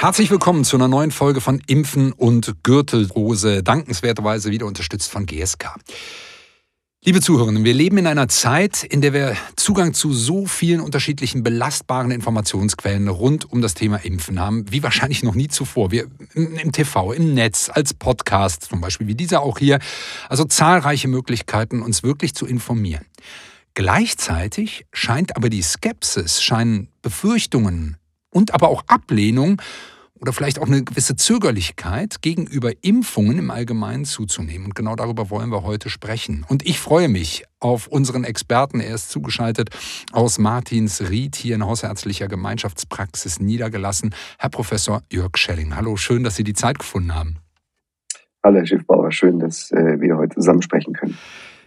Herzlich willkommen zu einer neuen Folge von Impfen und Gürtelrose, dankenswerterweise wieder unterstützt von GSK. Liebe Zuhörerinnen, wir leben in einer Zeit, in der wir Zugang zu so vielen unterschiedlichen belastbaren Informationsquellen rund um das Thema Impfen haben, wie wahrscheinlich noch nie zuvor. Wir im TV, im Netz, als Podcast, zum Beispiel wie dieser auch hier. Also zahlreiche Möglichkeiten, uns wirklich zu informieren. Gleichzeitig scheint aber die Skepsis, scheinen Befürchtungen, und aber auch Ablehnung oder vielleicht auch eine gewisse Zögerlichkeit gegenüber Impfungen im Allgemeinen zuzunehmen. Und genau darüber wollen wir heute sprechen. Und ich freue mich auf unseren Experten. Er ist zugeschaltet aus Martinsried hier in hausärztlicher Gemeinschaftspraxis niedergelassen. Herr Professor Jörg Schelling. Hallo, schön, dass Sie die Zeit gefunden haben. Hallo, Herr Schiffbauer. Schön, dass äh, wir heute zusammen sprechen können.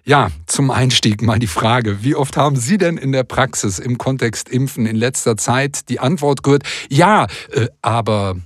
Ja, zum Einstieg mal die Frage, wie oft haben Sie denn in der Praxis im Kontext Impfen in letzter Zeit die Antwort gehört, ja, äh, aber...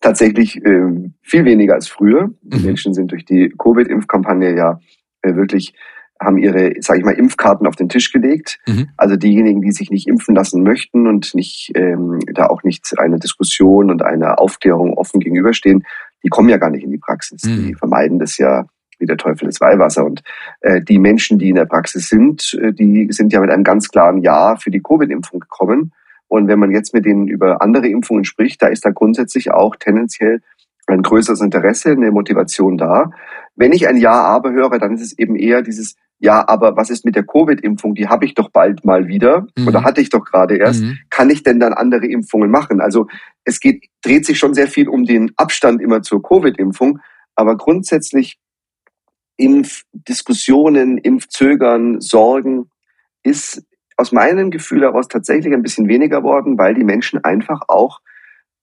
Tatsächlich äh, viel weniger als früher. Die mhm. Menschen sind durch die Covid-Impfkampagne ja äh, wirklich haben ihre, sage ich mal, Impfkarten auf den Tisch gelegt. Mhm. Also diejenigen, die sich nicht impfen lassen möchten und nicht ähm, da auch nicht einer Diskussion und einer Aufklärung offen gegenüberstehen, die kommen ja gar nicht in die Praxis. Mhm. Die vermeiden das ja wie der Teufel das Weihwasser. Und äh, die Menschen, die in der Praxis sind, äh, die sind ja mit einem ganz klaren Ja für die Covid-Impfung gekommen. Und wenn man jetzt mit denen über andere Impfungen spricht, da ist da grundsätzlich auch tendenziell ein größeres Interesse, eine Motivation da. Wenn ich ein Ja, aber höre, dann ist es eben eher dieses Ja, aber was ist mit der Covid-Impfung? Die habe ich doch bald mal wieder mhm. oder hatte ich doch gerade erst. Mhm. Kann ich denn dann andere Impfungen machen? Also es geht, dreht sich schon sehr viel um den Abstand immer zur Covid-Impfung. Aber grundsätzlich Impfdiskussionen, Impfzögern, Sorgen ist aus meinem Gefühl heraus tatsächlich ein bisschen weniger worden, weil die Menschen einfach auch,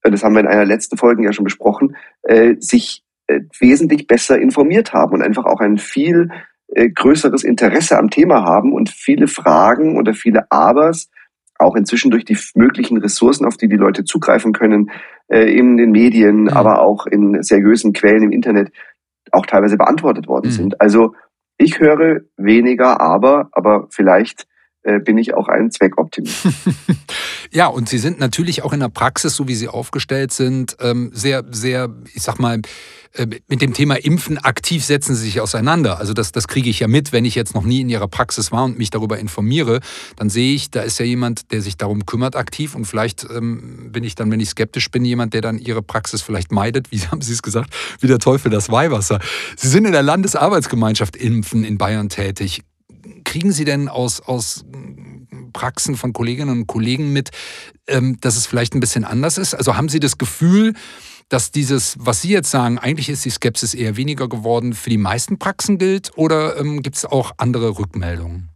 äh, das haben wir in einer letzten Folge ja schon besprochen, äh, sich äh, wesentlich besser informiert haben und einfach auch ein viel größeres Interesse am Thema haben und viele Fragen oder viele Abers auch inzwischen durch die möglichen Ressourcen, auf die die Leute zugreifen können, in den Medien, mhm. aber auch in seriösen Quellen im Internet, auch teilweise beantwortet worden mhm. sind. Also ich höre weniger, aber, aber vielleicht bin ich auch ein Zweckoptimist. ja, und Sie sind natürlich auch in der Praxis, so wie Sie aufgestellt sind, ähm, sehr, sehr, ich sag mal, äh, mit dem Thema Impfen aktiv setzen Sie sich auseinander. Also das, das kriege ich ja mit, wenn ich jetzt noch nie in Ihrer Praxis war und mich darüber informiere, dann sehe ich, da ist ja jemand, der sich darum kümmert aktiv und vielleicht ähm, bin ich dann, wenn ich skeptisch bin, jemand, der dann Ihre Praxis vielleicht meidet, wie haben Sie es gesagt, wie der Teufel das Weihwasser. Sie sind in der Landesarbeitsgemeinschaft Impfen in Bayern tätig kriegen Sie denn aus, aus Praxen von Kolleginnen und Kollegen mit, ähm, dass es vielleicht ein bisschen anders ist? Also haben Sie das Gefühl, dass dieses, was Sie jetzt sagen, eigentlich ist die Skepsis eher weniger geworden, für die meisten Praxen gilt oder ähm, gibt es auch andere Rückmeldungen?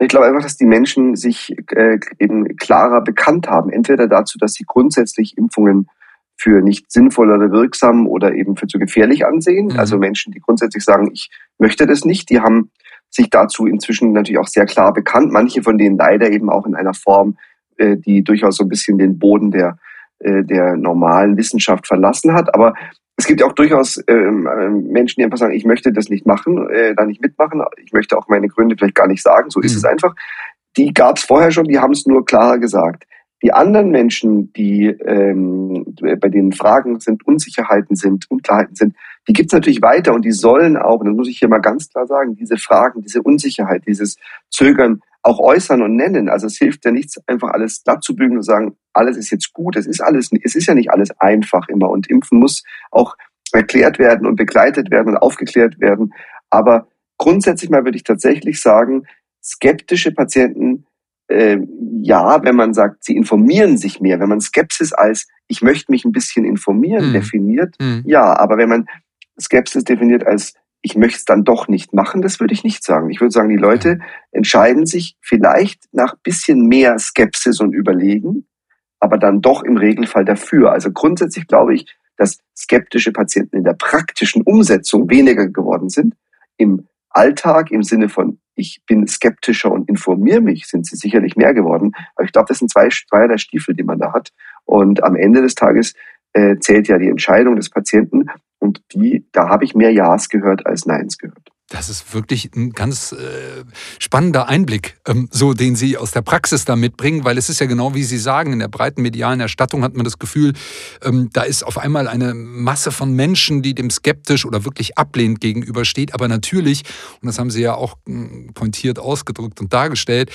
Ich glaube einfach, dass die Menschen sich äh, eben klarer bekannt haben. Entweder dazu, dass sie grundsätzlich Impfungen für nicht sinnvoll oder wirksam oder eben für zu gefährlich ansehen. Mhm. Also Menschen, die grundsätzlich sagen, ich möchte das nicht, die haben sich dazu inzwischen natürlich auch sehr klar bekannt. Manche von denen leider eben auch in einer Form, äh, die durchaus so ein bisschen den Boden der, äh, der normalen Wissenschaft verlassen hat. Aber es gibt ja auch durchaus ähm, äh, Menschen, die einfach sagen, ich möchte das nicht machen, äh, da nicht mitmachen. Ich möchte auch meine Gründe vielleicht gar nicht sagen. So ist mhm. es einfach. Die gab es vorher schon, die haben es nur klarer gesagt. Die anderen Menschen, die ähm, bei denen Fragen sind, Unsicherheiten sind, Unklarheiten sind, die gibt es natürlich weiter und die sollen auch, und das muss ich hier mal ganz klar sagen, diese Fragen, diese Unsicherheit, dieses Zögern auch äußern und nennen. Also es hilft ja nichts, einfach alles glatt zu bügeln und sagen, alles ist jetzt gut. Es ist alles, es ist ja nicht alles einfach immer und Impfen muss auch erklärt werden und begleitet werden und aufgeklärt werden. Aber grundsätzlich mal würde ich tatsächlich sagen, skeptische Patienten äh, ja, wenn man sagt, sie informieren sich mehr, wenn man Skepsis als ich möchte mich ein bisschen informieren mhm. definiert, mhm. ja, aber wenn man Skepsis definiert als ich möchte es dann doch nicht machen, das würde ich nicht sagen. Ich würde sagen, die Leute entscheiden sich vielleicht nach bisschen mehr Skepsis und Überlegen, aber dann doch im Regelfall dafür. Also grundsätzlich glaube ich, dass skeptische Patienten in der praktischen Umsetzung weniger geworden sind. Im Alltag im Sinne von ich bin skeptischer und informiere mich, sind sie sicherlich mehr geworden. Aber ich glaube, das sind zwei, zwei der Stiefel, die man da hat. Und am Ende des Tages äh, zählt ja die Entscheidung des Patienten und die, da habe ich mehr Ja's gehört als Neins gehört. Das ist wirklich ein ganz äh, spannender Einblick, ähm, so den Sie aus der Praxis da mitbringen, weil es ist ja genau wie Sie sagen, in der breiten medialen Erstattung hat man das Gefühl, ähm, da ist auf einmal eine Masse von Menschen, die dem skeptisch oder wirklich ablehnend gegenübersteht. Aber natürlich, und das haben Sie ja auch hm, pointiert ausgedrückt und dargestellt,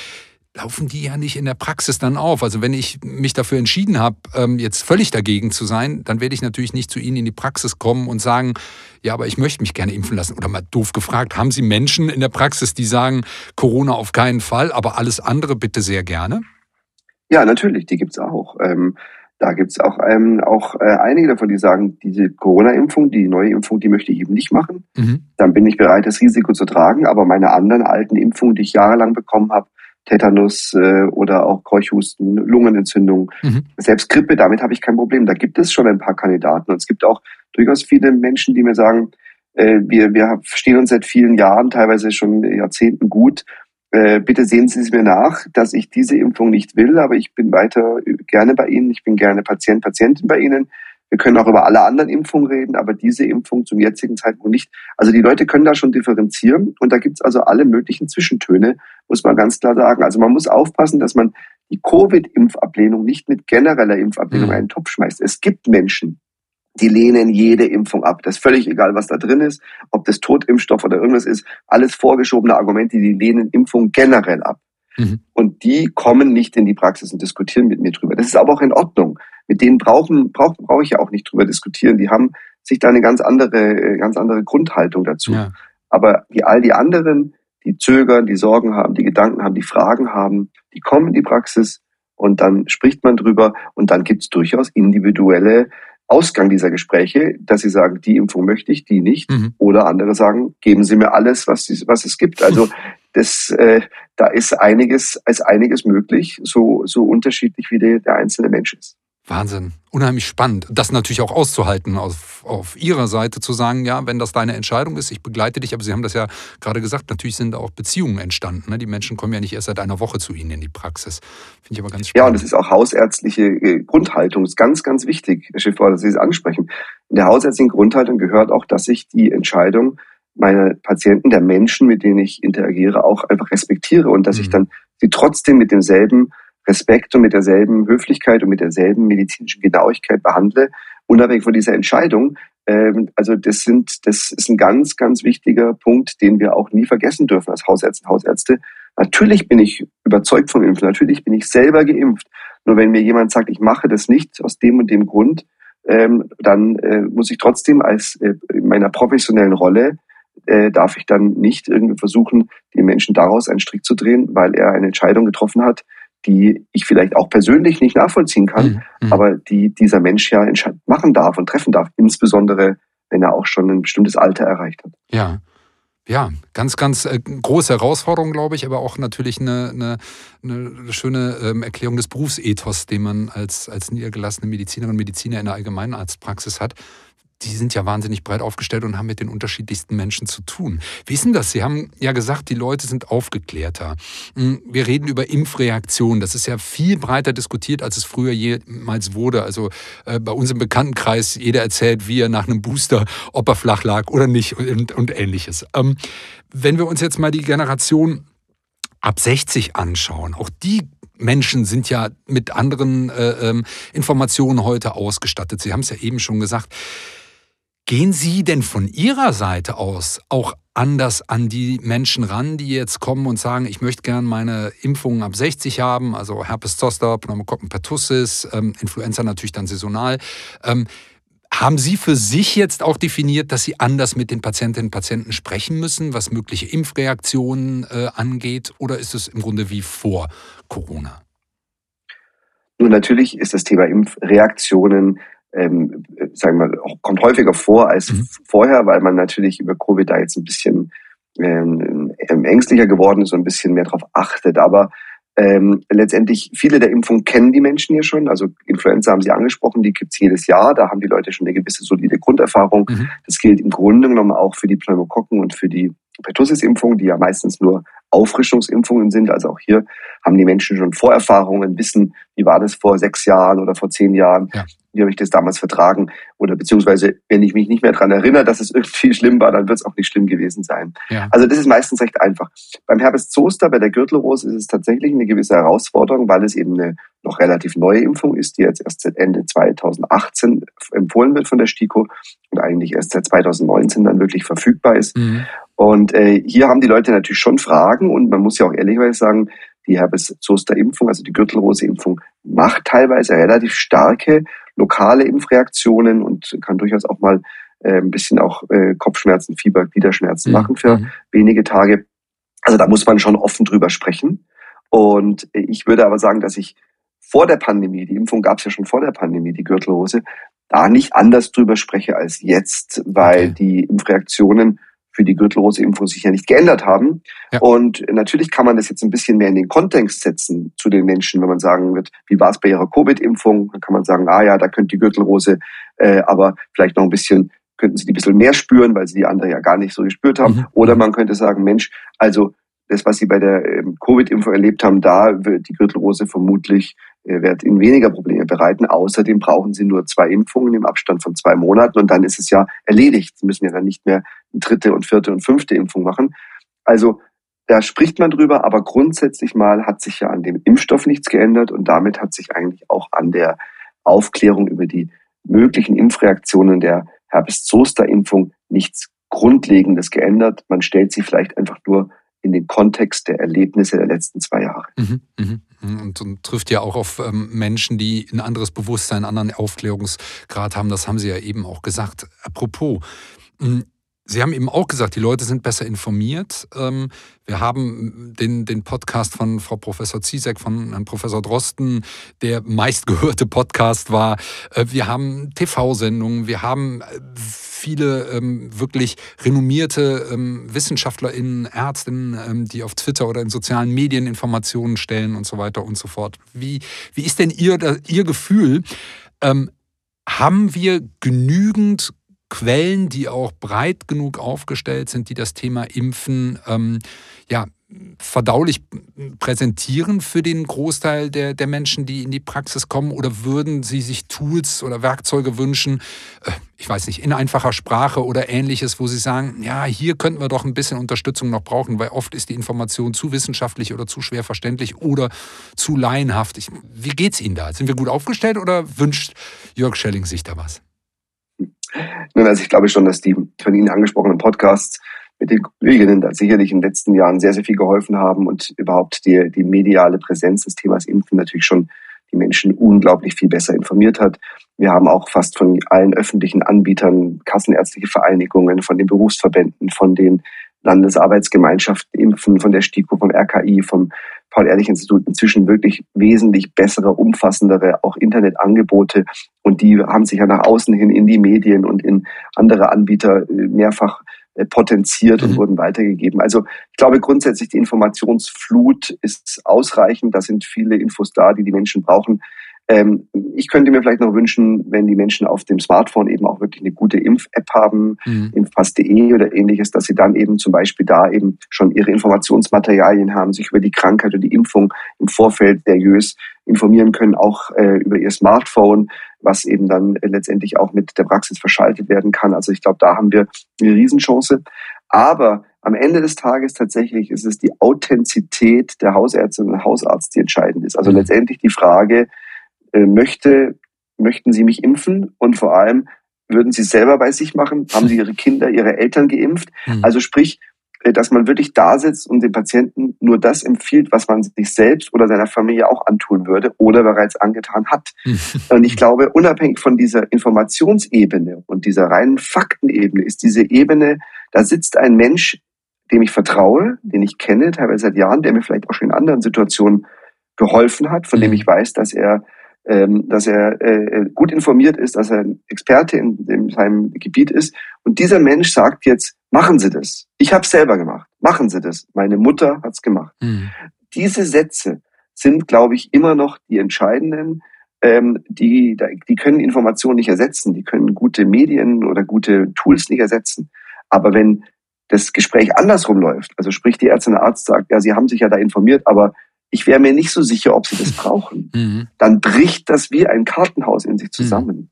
laufen die ja nicht in der Praxis dann auf. Also wenn ich mich dafür entschieden habe, ähm, jetzt völlig dagegen zu sein, dann werde ich natürlich nicht zu Ihnen in die Praxis kommen und sagen, ja, aber ich möchte mich gerne impfen lassen. Oder mal doof gefragt, haben Sie Menschen in der Praxis, die sagen, Corona auf keinen Fall, aber alles andere bitte sehr gerne? Ja, natürlich, die gibt es auch. Ähm, da gibt es auch, ähm, auch äh, einige davon, die sagen, diese Corona-Impfung, die neue Impfung, die möchte ich eben nicht machen. Mhm. Dann bin ich bereit, das Risiko zu tragen. Aber meine anderen alten Impfungen, die ich jahrelang bekommen habe, Tetanus äh, oder auch Keuchhusten, Lungenentzündung, mhm. selbst Grippe, damit habe ich kein Problem. Da gibt es schon ein paar Kandidaten. Und es gibt auch durchaus viele Menschen, die mir sagen, äh, wir, wir stehen uns seit vielen Jahren, teilweise schon Jahrzehnten gut. Äh, bitte sehen Sie es mir nach, dass ich diese Impfung nicht will, aber ich bin weiter gerne bei Ihnen. Ich bin gerne Patient, Patientin bei Ihnen. Wir können auch über alle anderen Impfungen reden, aber diese Impfung zum jetzigen Zeitpunkt nicht. Also die Leute können da schon differenzieren und da gibt es also alle möglichen Zwischentöne, muss man ganz klar sagen. Also man muss aufpassen, dass man die Covid-Impfablehnung nicht mit genereller Impfablehnung mhm. einen Topf schmeißt. Es gibt Menschen, die lehnen jede Impfung ab. Das ist völlig egal, was da drin ist, ob das Totimpfstoff oder irgendwas ist. Alles vorgeschobene Argumente, die lehnen Impfung generell ab. Mhm. Und die kommen nicht in die Praxis und diskutieren mit mir drüber. Das ist aber auch in Ordnung mit denen brauchen, brauche brauch ich ja auch nicht drüber diskutieren. Die haben sich da eine ganz andere, ganz andere Grundhaltung dazu. Ja. Aber die, all die anderen, die zögern, die Sorgen haben, die Gedanken haben, die Fragen haben, die kommen in die Praxis und dann spricht man drüber und dann gibt es durchaus individuelle Ausgang dieser Gespräche, dass sie sagen, die Impfung möchte ich, die nicht. Mhm. Oder andere sagen, geben Sie mir alles, was, was es gibt. Also das, äh, da ist einiges, ist einiges möglich, so, so unterschiedlich wie der, der einzelne Mensch ist. Wahnsinn, unheimlich spannend. Das natürlich auch auszuhalten, auf, auf Ihrer Seite zu sagen, ja, wenn das deine Entscheidung ist, ich begleite dich. Aber Sie haben das ja gerade gesagt, natürlich sind da auch Beziehungen entstanden. Ne? Die Menschen kommen ja nicht erst seit einer Woche zu Ihnen in die Praxis. Finde ich aber ganz spannend. Ja, und es ist auch hausärztliche äh, Grundhaltung. Das ist ganz, ganz wichtig, Herr Schiffbauer, dass Sie es ansprechen. In der hausärztlichen Grundhaltung gehört auch, dass ich die Entscheidung meiner Patienten, der Menschen, mit denen ich interagiere, auch einfach respektiere und dass mhm. ich dann sie trotzdem mit demselben Respekt und mit derselben Höflichkeit und mit derselben medizinischen Genauigkeit behandle, unabhängig von dieser Entscheidung. Ähm, also das sind, das ist ein ganz, ganz wichtiger Punkt, den wir auch nie vergessen dürfen als Hausärzte, Hausärzte. Natürlich bin ich überzeugt vom Impfen, natürlich bin ich selber geimpft. Nur wenn mir jemand sagt, ich mache das nicht aus dem und dem Grund, ähm, dann äh, muss ich trotzdem als äh, in meiner professionellen Rolle äh, darf ich dann nicht irgendwie versuchen, den Menschen daraus einen Strick zu drehen, weil er eine Entscheidung getroffen hat, die ich vielleicht auch persönlich nicht nachvollziehen kann, mhm. mhm. aber die dieser Mensch ja machen darf und treffen darf, insbesondere wenn er auch schon ein bestimmtes Alter erreicht hat. Ja. Ja, ganz, ganz äh, große Herausforderung, glaube ich, aber auch natürlich eine, eine, eine schöne ähm, Erklärung des Berufsethos, den man als, als niedergelassene Medizinerin und Mediziner in der Allgemeinarztpraxis hat die sind ja wahnsinnig breit aufgestellt und haben mit den unterschiedlichsten Menschen zu tun. Wie ist denn das? Sie haben ja gesagt, die Leute sind aufgeklärter. Hm, wir reden über Impfreaktionen. Das ist ja viel breiter diskutiert, als es früher jemals wurde. Also äh, bei uns im Bekanntenkreis, jeder erzählt, wie er nach einem Booster, ob er flach lag oder nicht und, und ähnliches. Ähm, wenn wir uns jetzt mal die Generation ab 60 anschauen, auch die Menschen sind ja mit anderen äh, ähm, Informationen heute ausgestattet. Sie haben es ja eben schon gesagt. Gehen Sie denn von Ihrer Seite aus auch anders an die Menschen ran, die jetzt kommen und sagen, ich möchte gerne meine Impfungen ab 60 haben, also Herpes Zoster, Pneumokokken pertussis, ähm, Influenza natürlich dann saisonal. Ähm, haben Sie für sich jetzt auch definiert, dass Sie anders mit den Patientinnen und Patienten sprechen müssen, was mögliche Impfreaktionen äh, angeht, oder ist es im Grunde wie vor Corona? Nun, natürlich ist das Thema Impfreaktionen ähm, sagen wir, kommt häufiger vor als mhm. vorher, weil man natürlich über Covid da jetzt ein bisschen ähm, ähm, ängstlicher geworden ist und ein bisschen mehr darauf achtet. Aber ähm, letztendlich, viele der Impfungen kennen die Menschen hier schon. Also Influenza haben Sie angesprochen, die gibt's jedes Jahr. Da haben die Leute schon eine gewisse solide Grunderfahrung. Mhm. Das gilt im Grunde genommen auch für die Pneumokokken und für die Pertussis-Impfungen, die ja meistens nur Auffrischungsimpfungen sind. Also auch hier haben die Menschen schon Vorerfahrungen, wissen, wie war das vor sechs Jahren oder vor zehn Jahren. Ja. Wie habe ich das damals vertragen? Oder beziehungsweise, wenn ich mich nicht mehr daran erinnere, dass es irgendwie schlimm war, dann wird es auch nicht schlimm gewesen sein. Ja. Also das ist meistens recht einfach. Beim Herpes Zoster, bei der Gürtelrose, ist es tatsächlich eine gewisse Herausforderung, weil es eben eine noch relativ neue Impfung ist, die jetzt erst seit Ende 2018 empfohlen wird von der STIKO und eigentlich erst seit 2019 dann wirklich verfügbar ist. Mhm. Und äh, hier haben die Leute natürlich schon Fragen und man muss ja auch ehrlicherweise sagen, die Herpes-Zoster-Impfung, also die Gürtelrose-Impfung, macht teilweise relativ starke lokale Impfreaktionen und kann durchaus auch mal äh, ein bisschen auch äh, Kopfschmerzen, Fieber, Gliederschmerzen mhm. machen für mhm. wenige Tage. Also da muss man schon offen drüber sprechen. Und ich würde aber sagen, dass ich vor der Pandemie, die Impfung gab es ja schon vor der Pandemie, die Gürtelrose, da nicht anders drüber spreche als jetzt, weil okay. die Impfreaktionen für die Gürtelrose-Impfung sich ja nicht geändert haben. Ja. Und natürlich kann man das jetzt ein bisschen mehr in den Kontext setzen zu den Menschen, wenn man sagen wird, wie war es bei ihrer Covid-Impfung? Dann kann man sagen, ah ja, da könnte die Gürtelrose äh, aber vielleicht noch ein bisschen, könnten sie die ein bisschen mehr spüren, weil sie die andere ja gar nicht so gespürt haben. Mhm. Oder man könnte sagen, Mensch, also das, was sie bei der ähm, Covid-Impfung erlebt haben, da wird die Gürtelrose vermutlich äh, wird ihnen weniger Probleme bereiten. Außerdem brauchen sie nur zwei Impfungen im Abstand von zwei Monaten und dann ist es ja erledigt. Sie müssen ja dann nicht mehr dritte und vierte und fünfte Impfung machen. Also da spricht man drüber, aber grundsätzlich mal hat sich ja an dem Impfstoff nichts geändert und damit hat sich eigentlich auch an der Aufklärung über die möglichen Impfreaktionen der Herpes-Zoster-Impfung nichts Grundlegendes geändert. Man stellt sie vielleicht einfach nur in den Kontext der Erlebnisse der letzten zwei Jahre. Mhm, mh. Und, und, trifft ja auch auf ähm, Menschen, die ein anderes Bewusstsein, einen anderen Aufklärungsgrad haben. Das haben Sie ja eben auch gesagt. Apropos, hm, Sie haben eben auch gesagt, die Leute sind besser informiert. Ähm, wir haben den, den Podcast von Frau Professor Ziesek, von Herrn Professor Drosten, der meistgehörte Podcast war. Äh, wir haben TV-Sendungen, wir haben äh, viele ähm, wirklich renommierte ähm, WissenschaftlerInnen, Ärztinnen, die auf Twitter oder in sozialen Medien Informationen stellen und so weiter und so fort. Wie, wie ist denn Ihr, Ihr Gefühl? haben wir genügend Quellen, die auch breit genug aufgestellt sind, die das Thema Impfen ähm, ja, verdaulich präsentieren für den Großteil der, der Menschen, die in die Praxis kommen? Oder würden Sie sich Tools oder Werkzeuge wünschen, äh, ich weiß nicht, in einfacher Sprache oder ähnliches, wo Sie sagen, ja, hier könnten wir doch ein bisschen Unterstützung noch brauchen, weil oft ist die Information zu wissenschaftlich oder zu schwer verständlich oder zu laienhaft. Wie geht es Ihnen da? Sind wir gut aufgestellt oder wünscht Jörg Schelling sich da was? Nun, also ich glaube schon, dass die von Ihnen angesprochenen Podcasts mit den Kolleginnen da sicherlich in den letzten Jahren sehr, sehr viel geholfen haben und überhaupt die, die mediale Präsenz des Themas Impfen natürlich schon die Menschen unglaublich viel besser informiert hat. Wir haben auch fast von allen öffentlichen Anbietern, kassenärztliche Vereinigungen, von den Berufsverbänden, von den Landesarbeitsgemeinschaften Impfen, von der STIKO, vom RKI, vom Paul-Ehrlich-Institut inzwischen wirklich wesentlich bessere, umfassendere auch Internetangebote und die haben sich ja nach außen hin in die Medien und in andere Anbieter äh, mehrfach äh, potenziert und mhm. wurden weitergegeben. Also ich glaube grundsätzlich die Informationsflut ist ausreichend. Da sind viele Infos da, die die Menschen brauchen. Ähm, ich könnte mir vielleicht noch wünschen, wenn die Menschen auf dem Smartphone eben auch wirklich eine gute Impf-App haben, mhm. impfpass.de oder ähnliches, dass sie dann eben zum Beispiel da eben schon ihre Informationsmaterialien haben, sich über die Krankheit oder die Impfung im Vorfeld seriös informieren können, auch äh, über ihr Smartphone, was eben dann äh, letztendlich auch mit der Praxis verschaltet werden kann. Also ich glaube, da haben wir eine Riesenchance. Aber am Ende des Tages tatsächlich ist es die Authentizität der Hausärztin und Hausarzt, die entscheidend ist. Also mhm. letztendlich die Frage, möchte, möchten Sie mich impfen? Und vor allem, würden Sie selber bei sich machen? Haben Sie Ihre Kinder, Ihre Eltern geimpft? Mhm. Also sprich, äh, dass man wirklich da sitzt und dem Patienten nur das empfiehlt, was man sich selbst oder seiner Familie auch antun würde oder bereits angetan hat. Mhm. Und ich glaube, unabhängig von dieser Informationsebene und dieser reinen Faktenebene ist diese Ebene, da sitzt ein Mensch, dem ich vertraue, den ich kenne, teilweise seit Jahren, der mir vielleicht auch schon in anderen Situationen geholfen hat, von dem mhm. ich weiß, dass er ähm, dass er äh, gut informiert ist, dass er ein Experte in, in seinem Gebiet ist. Und dieser Mensch sagt jetzt, machen Sie das. Ich habe es selber gemacht. Machen Sie das. Meine Mutter hat's gemacht. Mhm. Diese Sätze sind, glaube ich, immer noch die entscheidenden. Ähm, die, die können Informationen nicht ersetzen. Die können gute Medien oder gute Tools nicht ersetzen. Aber wenn das Gespräch andersrum läuft, also sprich die Ärztin der Arzt sagt, ja, Sie haben sich ja da informiert, aber ich wäre mir nicht so sicher, ob sie das brauchen. Mhm. Dann bricht das wie ein Kartenhaus in sich mhm. zusammen. Mhm.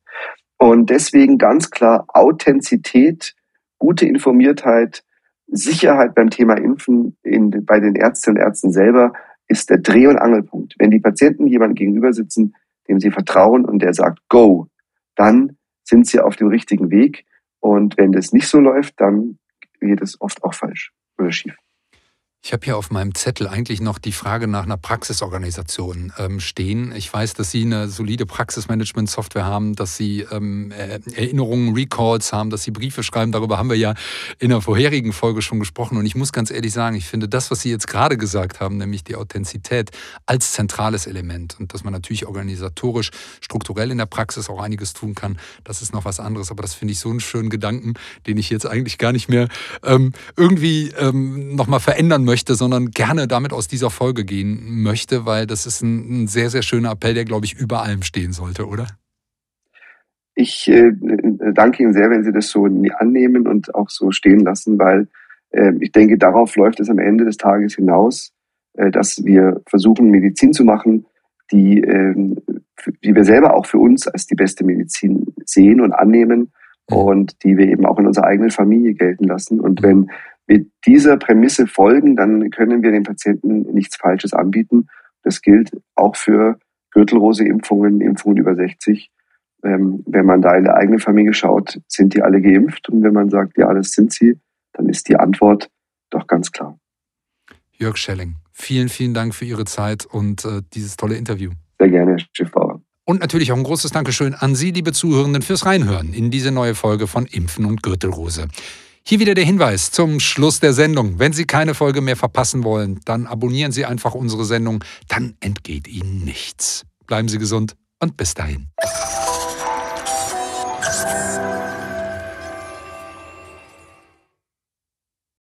Und deswegen ganz klar Authentizität, gute Informiertheit, Sicherheit beim Thema Impfen in, bei den Ärztinnen und Ärzten selber ist der Dreh- und Angelpunkt. Wenn die Patienten jemandem gegenüber sitzen, dem sie vertrauen und der sagt, go, dann sind sie auf dem richtigen Weg. Und wenn das nicht so läuft, dann geht es oft auch falsch oder schief. Ich habe hier auf meinem Zettel eigentlich noch die Frage nach einer Praxisorganisation ähm, stehen. Ich weiß, dass Sie eine solide Praxismanagement-Software haben, dass Sie ähm, Erinnerungen, Recalls haben, dass Sie Briefe schreiben. Darüber haben wir ja in der vorherigen Folge schon gesprochen. Und ich muss ganz ehrlich sagen, ich finde das, was Sie jetzt gerade gesagt haben, nämlich die Authentizität als zentrales Element und dass man natürlich organisatorisch, strukturell in der Praxis auch einiges tun kann, das ist noch was anderes. Aber das finde ich so einen schönen Gedanken, den ich jetzt eigentlich gar nicht mehr ähm, irgendwie ähm, nochmal verändern möchte möchte, sondern gerne damit aus dieser Folge gehen möchte, weil das ist ein, ein sehr, sehr schöner Appell, der, glaube ich, über allem stehen sollte, oder? Ich äh, danke Ihnen sehr, wenn Sie das so annehmen und auch so stehen lassen, weil äh, ich denke, darauf läuft es am Ende des Tages hinaus, äh, dass wir versuchen, Medizin zu machen, die, äh, die wir selber auch für uns als die beste Medizin sehen und annehmen mhm. und die wir eben auch in unserer eigenen Familie gelten lassen. Und wenn wir dieser Prämisse folgen, dann können wir den Patienten nichts Falsches anbieten. Das gilt auch für Gürtelrose-Impfungen, Impfungen über 60. Ähm, wenn man da in der eigenen Familie schaut, sind die alle geimpft? Und wenn man sagt, ja, das sind sie, dann ist die Antwort doch ganz klar. Jörg Schelling, vielen, vielen Dank für Ihre Zeit und äh, dieses tolle Interview. Sehr gerne, Herr Schiffbauer. Und natürlich auch ein großes Dankeschön an Sie, liebe Zuhörenden, fürs Reinhören in diese neue Folge von Impfen und Gürtelrose. Hier wieder der Hinweis zum Schluss der Sendung. Wenn Sie keine Folge mehr verpassen wollen, dann abonnieren Sie einfach unsere Sendung, dann entgeht Ihnen nichts. Bleiben Sie gesund und bis dahin.